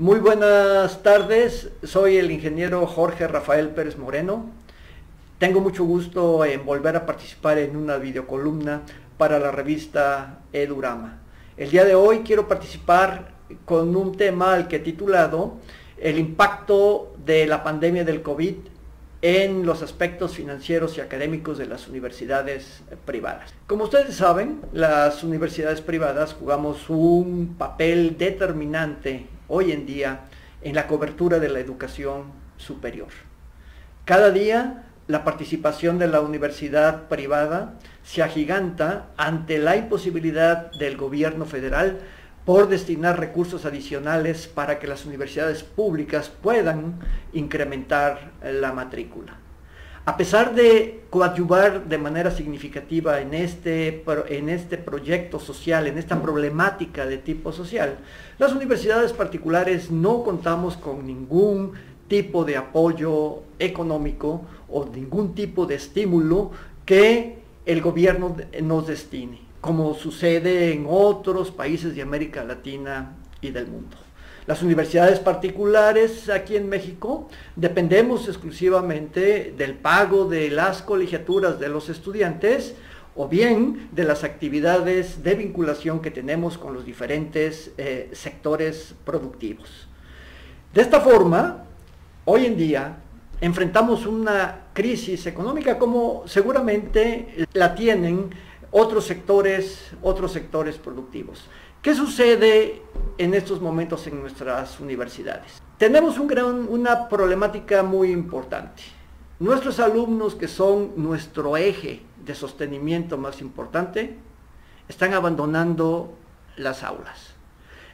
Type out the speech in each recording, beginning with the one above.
Muy buenas tardes, soy el ingeniero Jorge Rafael Pérez Moreno. Tengo mucho gusto en volver a participar en una videocolumna para la revista Edurama. El día de hoy quiero participar con un tema al que he titulado El impacto de la pandemia del COVID en los aspectos financieros y académicos de las universidades privadas. Como ustedes saben, las universidades privadas jugamos un papel determinante hoy en día en la cobertura de la educación superior. Cada día la participación de la universidad privada se agiganta ante la imposibilidad del gobierno federal por destinar recursos adicionales para que las universidades públicas puedan incrementar la matrícula. A pesar de coadyuvar de manera significativa en este, en este proyecto social, en esta problemática de tipo social, las universidades particulares no contamos con ningún tipo de apoyo económico o ningún tipo de estímulo que el gobierno nos destine como sucede en otros países de América Latina y del mundo. Las universidades particulares aquí en México dependemos exclusivamente del pago de las colegiaturas de los estudiantes o bien de las actividades de vinculación que tenemos con los diferentes eh, sectores productivos. De esta forma, hoy en día enfrentamos una crisis económica como seguramente la tienen otros sectores, otros sectores productivos. ¿Qué sucede en estos momentos en nuestras universidades? Tenemos una problemática muy importante. Nuestros alumnos, que son nuestro eje de sostenimiento más importante, están abandonando las aulas.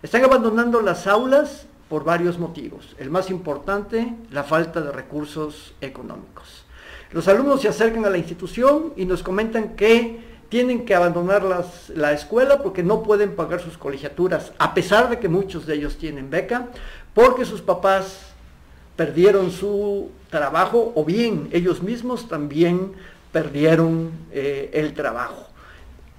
Están abandonando las aulas por varios motivos. El más importante, la falta de recursos económicos. Los alumnos se acercan a la institución y nos comentan que tienen que abandonar la escuela porque no pueden pagar sus colegiaturas, a pesar de que muchos de ellos tienen beca, porque sus papás perdieron su trabajo o bien ellos mismos también perdieron eh, el trabajo.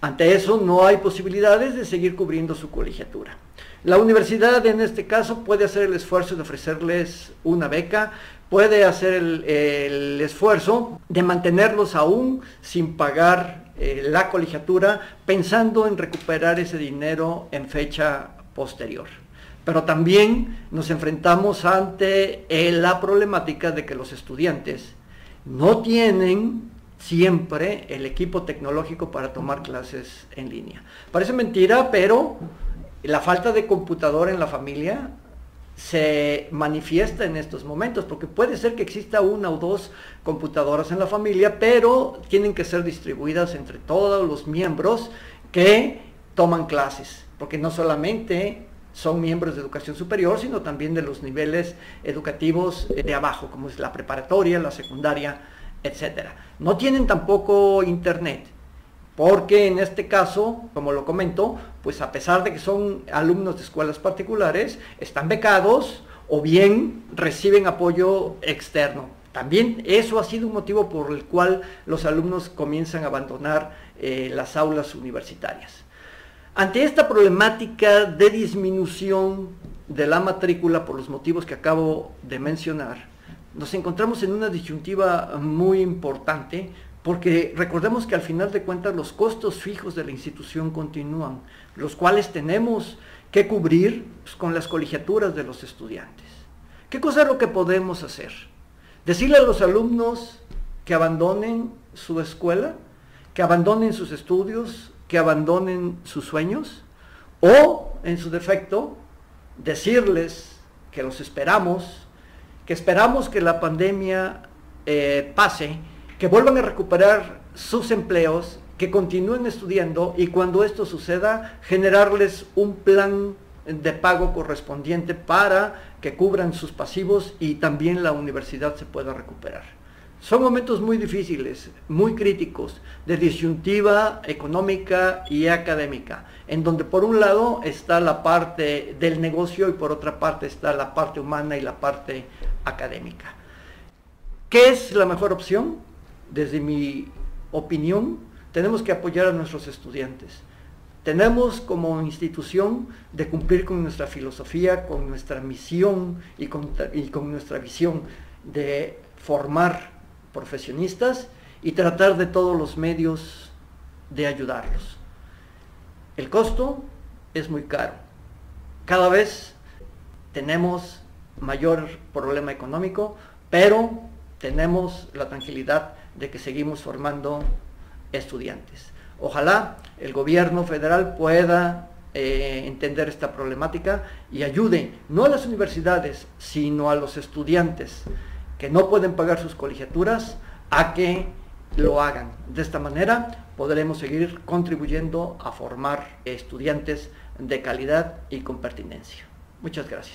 Ante eso no hay posibilidades de seguir cubriendo su colegiatura. La universidad en este caso puede hacer el esfuerzo de ofrecerles una beca, puede hacer el esfuerzo de mantenerlos aún sin pagar eh, la colegiatura pensando en recuperar ese dinero en fecha posterior. Pero también nos enfrentamos ante eh, la problemática de que los estudiantes no tienen siempre el equipo tecnológico para tomar clases en línea. Parece mentira, pero la falta de computador en la familia se manifiesta en estos momentos, porque puede ser que exista una o dos computadoras en la familia, pero tienen que ser distribuidas entre todos los miembros que toman clases, porque no solamente son miembros de educación superior, sino también de los niveles educativos de abajo, como es la preparatoria, la secundaria, etc. No tienen tampoco internet porque en este caso, como lo comento, pues a pesar de que son alumnos de escuelas particulares, están becados o bien reciben apoyo externo. También eso ha sido un motivo por el cual los alumnos comienzan a abandonar eh, las aulas universitarias. Ante esta problemática de disminución de la matrícula por los motivos que acabo de mencionar, nos encontramos en una disyuntiva muy importante porque recordemos que al final de cuentas los costos fijos de la institución continúan, los cuales tenemos que cubrir pues, con las colegiaturas de los estudiantes. ¿Qué cosa es lo que podemos hacer? Decirle a los alumnos que abandonen su escuela, que abandonen sus estudios, que abandonen sus sueños, o en su defecto, decirles que los esperamos, que esperamos que la pandemia eh, pase que vuelvan a recuperar sus empleos, que continúen estudiando y cuando esto suceda, generarles un plan de pago correspondiente para que cubran sus pasivos y también la universidad se pueda recuperar. Son momentos muy difíciles, muy críticos, de disyuntiva económica y académica, en donde por un lado está la parte del negocio y por otra parte está la parte humana y la parte académica. ¿Qué es la mejor opción? desde mi opinión, tenemos que apoyar a nuestros estudiantes. tenemos como institución de cumplir con nuestra filosofía, con nuestra misión y con, nuestra visión de formar profesionistas y tratar de todos los medios de ayudarlos. El costo es muy caro. Cada vez tenemos mayor problema económico, pero tenemos la tranquilidad de que seguimos formando estudiantes. Ojalá el gobierno federal pueda eh, entender esta problemática y ayude no a las universidades, sino a los estudiantes que no pueden pagar sus colegiaturas a que lo hagan. De esta manera podremos seguir contribuyendo a formar estudiantes de calidad y con pertinencia. Muchas gracias.